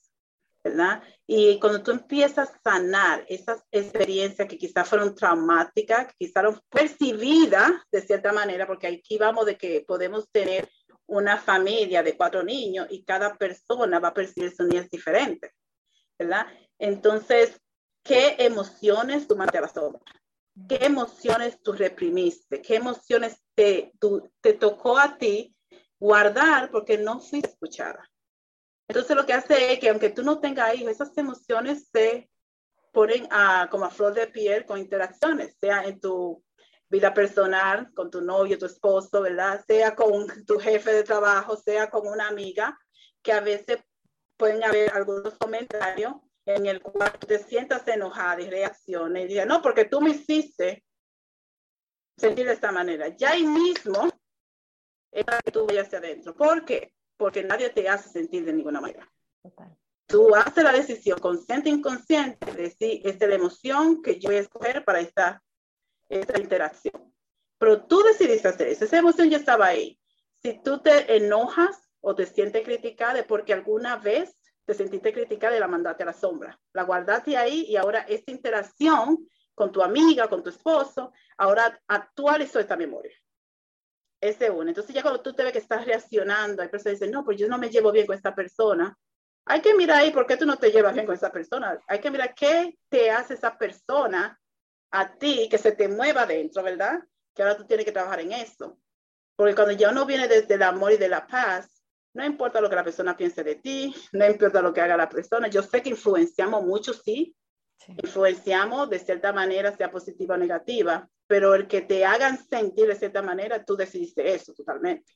¿verdad? Y cuando tú empiezas a sanar esas experiencias que quizás fueron traumáticas, que quizás fueron percibidas de cierta manera, porque aquí vamos de que podemos tener una familia de cuatro niños y cada persona va a percibir su niñez diferente, ¿verdad? Entonces, ¿qué emociones tú mandaste a la sombra? ¿Qué emociones tú reprimiste? ¿Qué emociones te, te tocó a ti guardar porque no fuiste escuchada? Entonces, lo que hace es que aunque tú no tengas hijos, esas emociones se ponen a, como a flor de piel con interacciones, sea en tu vida personal, con tu novio, tu esposo, ¿verdad? Sea con tu jefe de trabajo, sea con una amiga, que a veces pueden haber algunos comentarios en el cual te sientas enojada y reacciones y digas, no, porque tú me hiciste sentir de esta manera. Ya ahí mismo es que tú vayas hacia adentro. ¿Por qué? Porque nadie te hace sentir de ninguna manera. Tú haces la decisión consciente e inconsciente de decir, esta es la emoción que yo voy a escoger para estar esa interacción. Pero tú decidiste hacer eso, esa emoción ya estaba ahí. Si tú te enojas o te sientes criticada porque alguna vez te sentiste criticada y la mandaste a la sombra, la guardaste ahí y ahora esta interacción con tu amiga, con tu esposo, ahora actualizó esta memoria. Ese uno. Entonces ya cuando tú te ves que estás reaccionando, hay personas que dicen, no, pues yo no me llevo bien con esta persona. Hay que mirar ahí por qué tú no te llevas bien con esa persona. Hay que mirar qué te hace esa persona a ti que se te mueva dentro, ¿verdad? Que ahora tú tienes que trabajar en eso. Porque cuando ya uno viene desde el amor y de la paz, no importa lo que la persona piense de ti, no importa lo que haga la persona. Yo sé que influenciamos mucho, sí. Influenciamos de cierta manera, sea positiva o negativa, pero el que te hagan sentir de cierta manera, tú decidiste eso totalmente.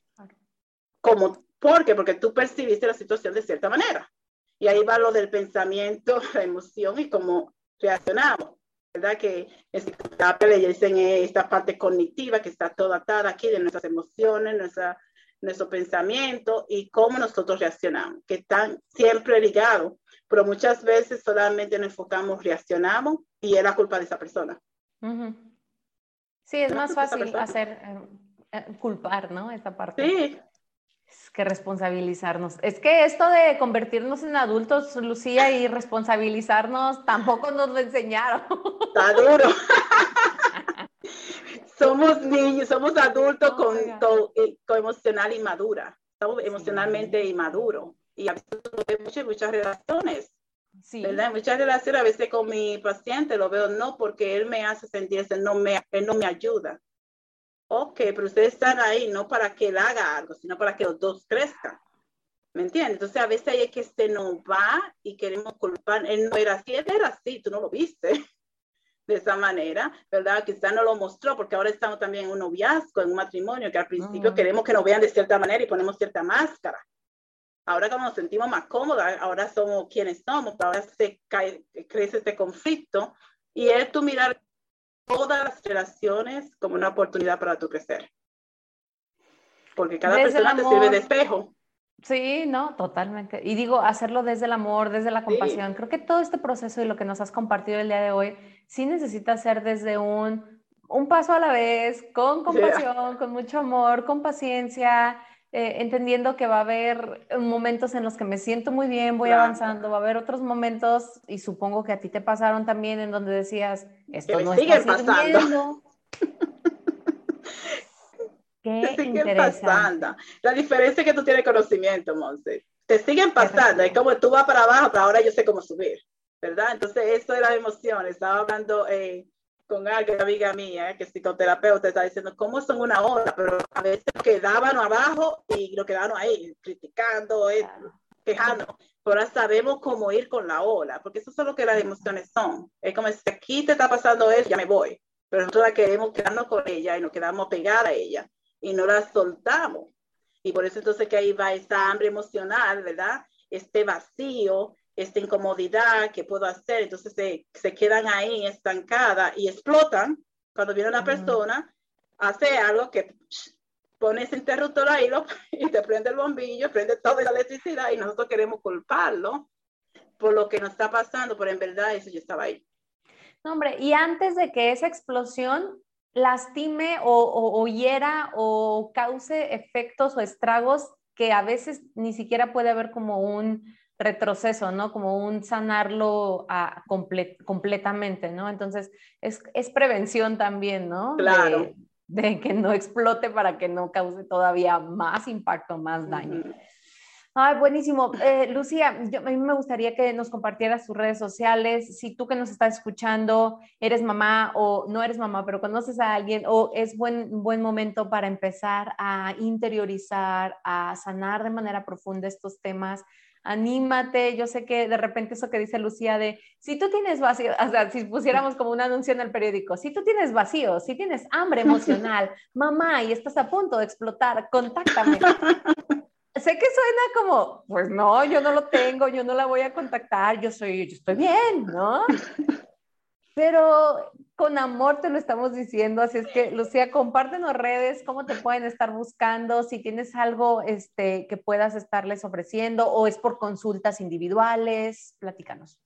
Como, ¿Por qué? Porque tú percibiste la situación de cierta manera. Y ahí va lo del pensamiento, la emoción y cómo reaccionamos. ¿Verdad? Que en psicoterapia le dicen esta parte cognitiva que está toda atada aquí de nuestras emociones, nuestra, nuestro pensamiento y cómo nosotros reaccionamos, que están siempre ligados, pero muchas veces solamente nos enfocamos, reaccionamos y es la culpa de esa persona. Sí, es más fácil hacer, eh, eh, culpar, ¿no? Esa parte. Sí, es que responsabilizarnos. Es que esto de convertirnos en adultos, Lucía, y responsabilizarnos, tampoco nos lo enseñaron. Está duro. somos niños, somos adultos con, eh, con, emocional inmadura. Estamos emocionalmente inmaduros. Y a veces muchas, muchas relaciones. Sí. ¿verdad? Muchas relaciones, a veces con mi paciente lo veo no porque él me hace sentir, no me, él no me ayuda ok, pero ustedes están ahí no para que él haga algo, sino para que los dos crezcan. ¿Me entiendes? Entonces a veces hay que se nos va y queremos culpar. Él no era así, él era así, tú no lo viste de esa manera, ¿verdad? Quizá no lo mostró porque ahora estamos también en un noviazgo, en un matrimonio, que al principio queremos que nos vean de cierta manera y ponemos cierta máscara. Ahora como nos sentimos más cómodos, ahora somos quienes somos, ahora se cae, crece este conflicto y es tu mirar todas las relaciones como una oportunidad para tu crecer. Porque cada persona te sirve de espejo. Sí, no, totalmente. Y digo, hacerlo desde el amor, desde la compasión. Creo que todo este proceso y lo que nos has compartido el día de hoy, sí necesita ser desde un, un paso a la vez, con compasión, con mucho amor, con paciencia, eh, entendiendo que va a haber momentos en los que me siento muy bien, voy avanzando, va a haber otros momentos, y supongo que a ti te pasaron también, en donde decías, esto no está pasando. Qué te pasando. La diferencia es que tú tienes conocimiento, Monse. Te siguen pasando, es como tú vas para abajo, pero ahora yo sé cómo subir, ¿verdad? Entonces, eso era emoción. Estaba hablando eh, con alguien, amiga mía, que es psicoterapeuta, está diciendo cómo son una hora, pero a veces quedaban abajo y lo quedaban ahí, criticando, eh, quejando. Ahora sabemos cómo ir con la ola, porque eso es lo que las emociones son. Es como si aquí te está pasando eso, ya me voy. Pero nosotros la queremos quedarnos con ella y nos quedamos pegadas a ella y no la soltamos. Y por eso entonces que ahí va esa hambre emocional, ¿verdad? Este vacío, esta incomodidad que puedo hacer, entonces se, se quedan ahí estancadas y explotan cuando viene una persona, hace algo que pone ese interruptor ahí lo, y te prende el bombillo, prende toda la electricidad y nosotros queremos culparlo por lo que nos está pasando, pero en verdad eso yo estaba ahí. No, hombre, y antes de que esa explosión lastime o, hiera o cause efectos o estragos que a veces ni siquiera puede haber como un retroceso, ¿no? Como un sanarlo a completamente, ¿no? Entonces, es, prevención también, ¿no? Claro. De, que no explote para que no cause todavía más impacto, más daño. Ay, buenísimo. Eh, Lucía, yo, a mí me gustaría que nos compartieras tus redes sociales. Si tú que nos estás escuchando eres mamá o no eres mamá, pero conoces a alguien o es buen, buen momento para empezar a interiorizar, a sanar de manera profunda estos temas, anímate. Yo sé que de repente eso que dice Lucía de, si tú tienes vacío, o sea, si pusiéramos como un anuncio en el periódico, si tú tienes vacío, si tienes hambre emocional, mamá, y estás a punto de explotar, contáctame sé que suena como, pues no, yo no lo tengo, yo no la voy a contactar, yo soy, yo estoy bien, ¿no? Pero con amor te lo estamos diciendo, así es que Lucía, compártenos redes, cómo te pueden estar buscando, si tienes algo este, que puedas estarles ofreciendo o es por consultas individuales, platícanos.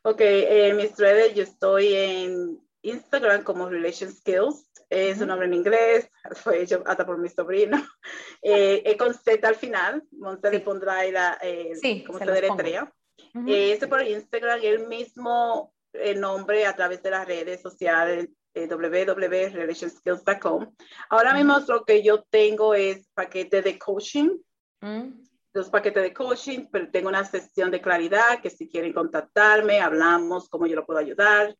Ok, en mis redes yo estoy en Instagram como Relation Skills, es un nombre en inglés, fue hecho hasta por mi sobrino, eh, con Z al final, Monse le pondrá ahí la, eh, sí, como se, se deletrea. Uh eh, este por Instagram, el mismo el nombre a través de las redes sociales, eh, www.relationskills.com. Ahora mismo lo que yo tengo es paquete de coaching. Mm. Los paquetes de coaching, pero tengo una sesión de claridad que si quieren contactarme, hablamos cómo yo lo puedo ayudar,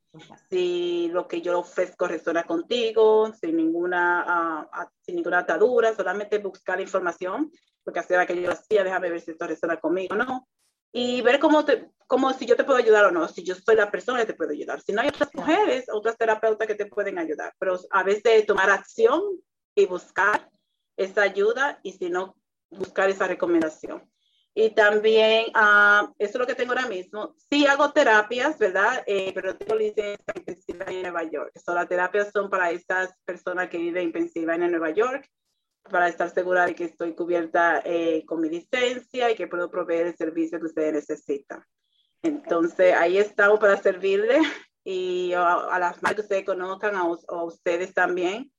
si lo que yo ofrezco resuena contigo, sin ninguna, uh, sin ninguna atadura, solamente buscar información, porque así era que yo hacía, déjame ver si esto resuena conmigo o no, y ver cómo, te, cómo si yo te puedo ayudar o no, si yo soy la persona que te puedo ayudar. Si no hay otras mujeres, otras terapeutas que te pueden ayudar, pero a veces tomar acción y buscar esa ayuda y si no buscar esa recomendación. Y también, uh, eso es lo que tengo ahora mismo. Sí hago terapias, ¿verdad? Eh, pero tengo licencia en Pensilvania, en Nueva York. So, las terapias son para estas personas que viven en Pensilvania, en Nueva York, para estar segura de que estoy cubierta eh, con mi licencia y que puedo proveer el servicio que ustedes necesitan. Entonces, ahí estamos para servirle y a, las más que ustedes conozcan, a, a ustedes también.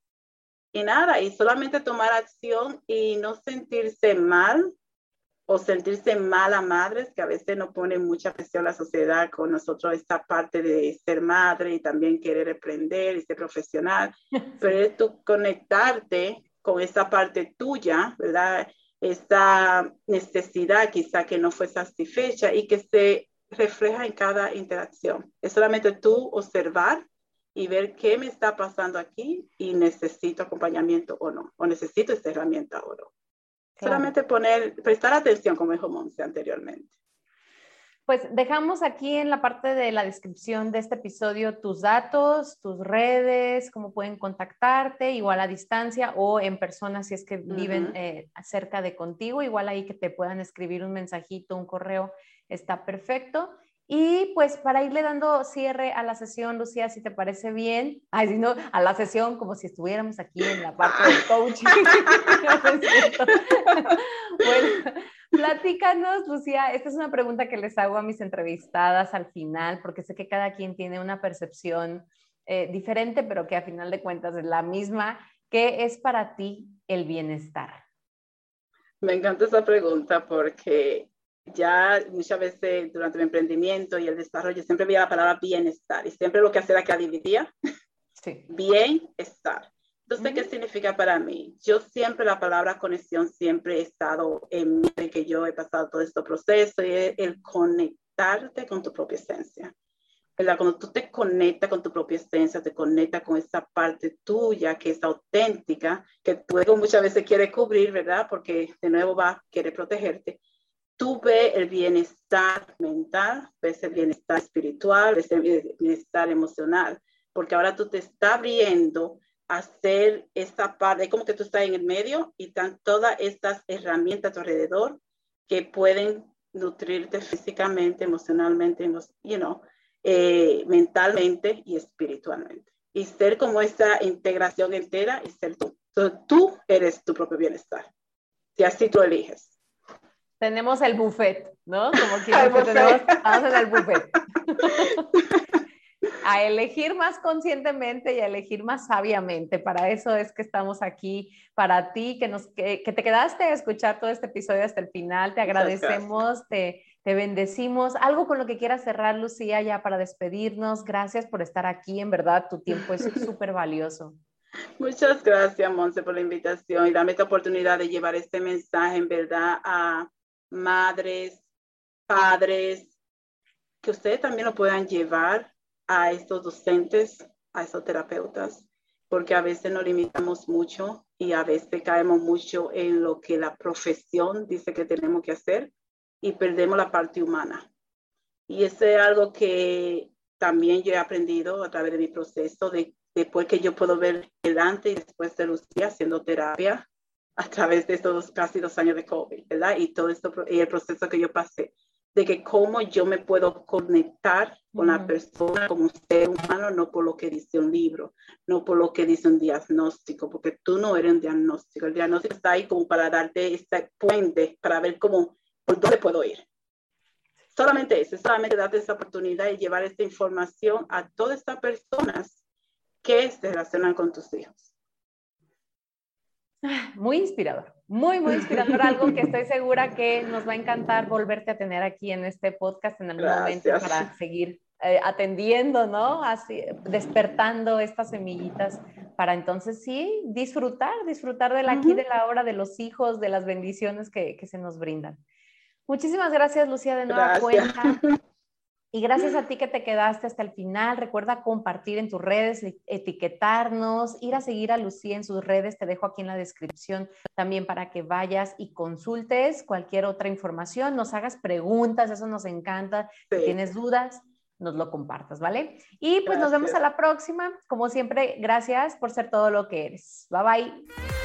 Y nada, y solamente tomar acción y no sentirse mal o sentirse mal a madres, que a veces nos pone mucha presión la sociedad con nosotros esta parte de ser madre y también querer aprender y ser profesional, pero es tú conectarte con esa parte tuya, ¿verdad? Esta necesidad quizá que no fue satisfecha y que se refleja en cada interacción. Es solamente tú observar y ver qué me está pasando aquí y necesito acompañamiento o no, o necesito esta herramienta o no. Solamente poner, prestar atención, como dijo Monse anteriormente. Pues dejamos aquí en la parte de la descripción de este episodio tus datos, tus redes, cómo pueden contactarte, igual a distancia o en persona si es que viven eh, cerca de contigo, igual ahí que te puedan escribir un mensajito, un correo, está perfecto. Y pues para irle dando cierre a la sesión, Lucía, si te parece bien, ay, si no, a la sesión como si estuviéramos aquí en la parte del coaching. bueno, platícanos, Lucía, esta es una pregunta que les hago a mis entrevistadas al final, porque sé que cada quien tiene una percepción eh, diferente, pero que a final de cuentas es la misma. ¿Qué es para ti el bienestar? Me encanta esa pregunta porque ya muchas veces durante mi emprendimiento y el desarrollo siempre veía la palabra bienestar y siempre lo que hacía era que la dividía. Sí. Bienestar. Entonces, ¿qué significa para mí? Yo siempre la palabra conexión siempre he estado en mí, que yo he pasado todo este proceso y es el conectarte con tu propia esencia. Cuando tú te conectas con tu propia esencia, te conectas con esa parte tuya que es auténtica, que tu ego muchas veces quiere cubrir, ¿verdad? Porque de nuevo va a querer protegerte. Tú ves el bienestar mental, ves el bienestar espiritual, ves el bienestar emocional, porque ahora tú te estás abriendo a hacer esa parte, como que tú estás en el medio y están todas estas herramientas a tu alrededor que pueden nutrirte físicamente, emocionalmente, you know, eh, mentalmente y espiritualmente. Y ser como esa integración entera y ser tú. tú eres tu propio bienestar. Si así tú eliges. Tenemos el buffet, ¿no? Como que tenemos, vamos en el buffet. a elegir más conscientemente y a elegir más sabiamente. Para eso es que estamos aquí, para ti, que, nos, que, te quedaste a escuchar todo este episodio hasta el final. Te agradecemos, te, te bendecimos. Algo con lo que quieras cerrar, Lucía, ya para despedirnos. Gracias por estar aquí. En verdad, tu tiempo es súper valioso. Muchas gracias, Monse, por la invitación y dame esta oportunidad de llevar este mensaje, en verdad, a madres, padres, que ustedes también lo puedan llevar a estos docentes, a estos terapeutas, porque a veces nos limitamos mucho y a veces caemos mucho en lo que la profesión dice que tenemos que hacer y perdemos la parte humana. Y eso es algo que también yo he aprendido a través de mi proceso, de después que yo puedo ver el antes y después de Lucía haciendo terapia a través de estos casi dos años de COVID, ¿verdad? Y todo esto, y el proceso que yo pasé, de que cómo yo me puedo conectar con la persona como un ser humano, no por lo que dice un libro, no por lo que dice un diagnóstico, porque tú no eres un diagnóstico. El diagnóstico está ahí como para darte este puente, para ver cómo ¿por dónde puedo ir? Solamente eso, solamente darte esa oportunidad y llevar esta información a todas estas personas que se relacionan con tus hijos. Muy inspirador, muy, muy inspirador. Algo que estoy segura que nos va a encantar volverte a tener aquí en este podcast en algún momento para seguir eh, atendiendo, ¿no? Así, despertando estas semillitas para entonces sí disfrutar, disfrutar de la aquí, de la hora, de los hijos, de las bendiciones que, que se nos brindan. Muchísimas gracias, Lucía, de nueva cuenta. Y gracias a ti que te quedaste hasta el final. Recuerda compartir en tus redes, e, etiquetarnos, ir a seguir a Lucía en sus redes. Te dejo aquí en la descripción también para que vayas y consultes cualquier otra información, nos hagas preguntas, eso nos encanta. Si tienes dudas, nos lo compartas, ¿vale? Y pues nos vemos a la próxima. Como siempre, gracias por ser todo lo que eres. Bye bye.